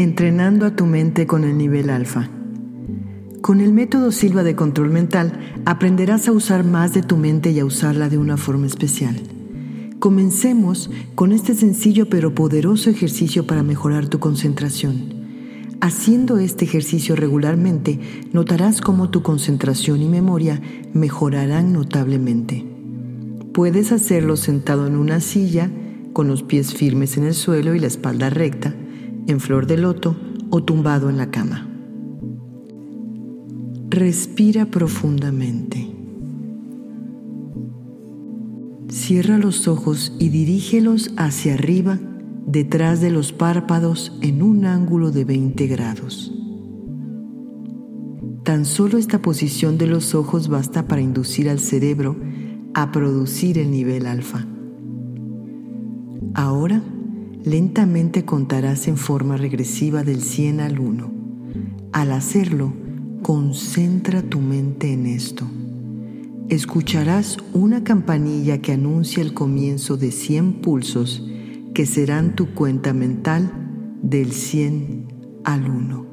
Entrenando a tu mente con el nivel alfa. Con el método Silva de control mental aprenderás a usar más de tu mente y a usarla de una forma especial. Comencemos con este sencillo pero poderoso ejercicio para mejorar tu concentración. Haciendo este ejercicio regularmente, notarás cómo tu concentración y memoria mejorarán notablemente. Puedes hacerlo sentado en una silla, con los pies firmes en el suelo y la espalda recta, en flor de loto o tumbado en la cama. Respira profundamente. Cierra los ojos y dirígelos hacia arriba detrás de los párpados en un ángulo de 20 grados. Tan solo esta posición de los ojos basta para inducir al cerebro a producir el nivel alfa. Ahora, lentamente contarás en forma regresiva del 100 al 1. Al hacerlo, concentra tu mente en esto. Escucharás una campanilla que anuncia el comienzo de 100 pulsos que serán tu cuenta mental del 100 al 1.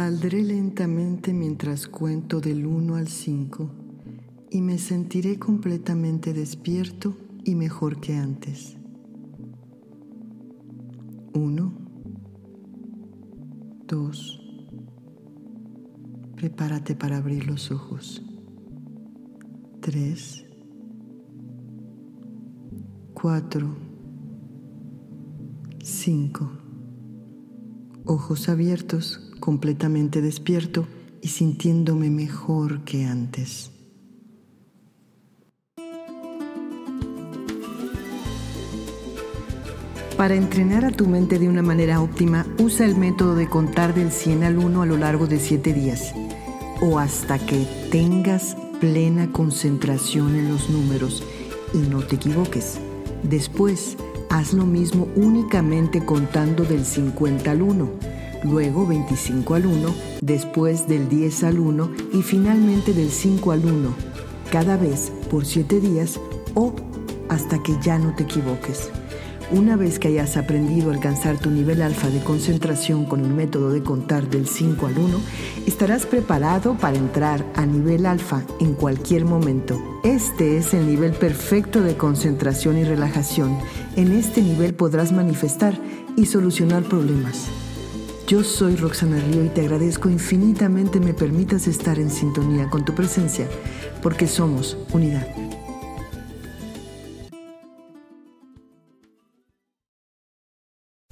Saldré lentamente mientras cuento del 1 al 5 y me sentiré completamente despierto y mejor que antes. 1, 2, prepárate para abrir los ojos. 3, 4, 5. Ojos abiertos, completamente despierto y sintiéndome mejor que antes. Para entrenar a tu mente de una manera óptima, usa el método de contar del 100 al 1 a lo largo de 7 días o hasta que tengas plena concentración en los números y no te equivoques. Después, haz lo mismo únicamente contando del 50 al 1, luego 25 al 1, después del 10 al 1 y finalmente del 5 al 1, cada vez por 7 días o hasta que ya no te equivoques. Una vez que hayas aprendido a alcanzar tu nivel alfa de concentración con el método de contar del 5 al 1, estarás preparado para entrar a nivel alfa en cualquier momento. Este es el nivel perfecto de concentración y relajación. En este nivel podrás manifestar y solucionar problemas. Yo soy Roxana Río y te agradezco infinitamente me permitas estar en sintonía con tu presencia, porque somos unidad.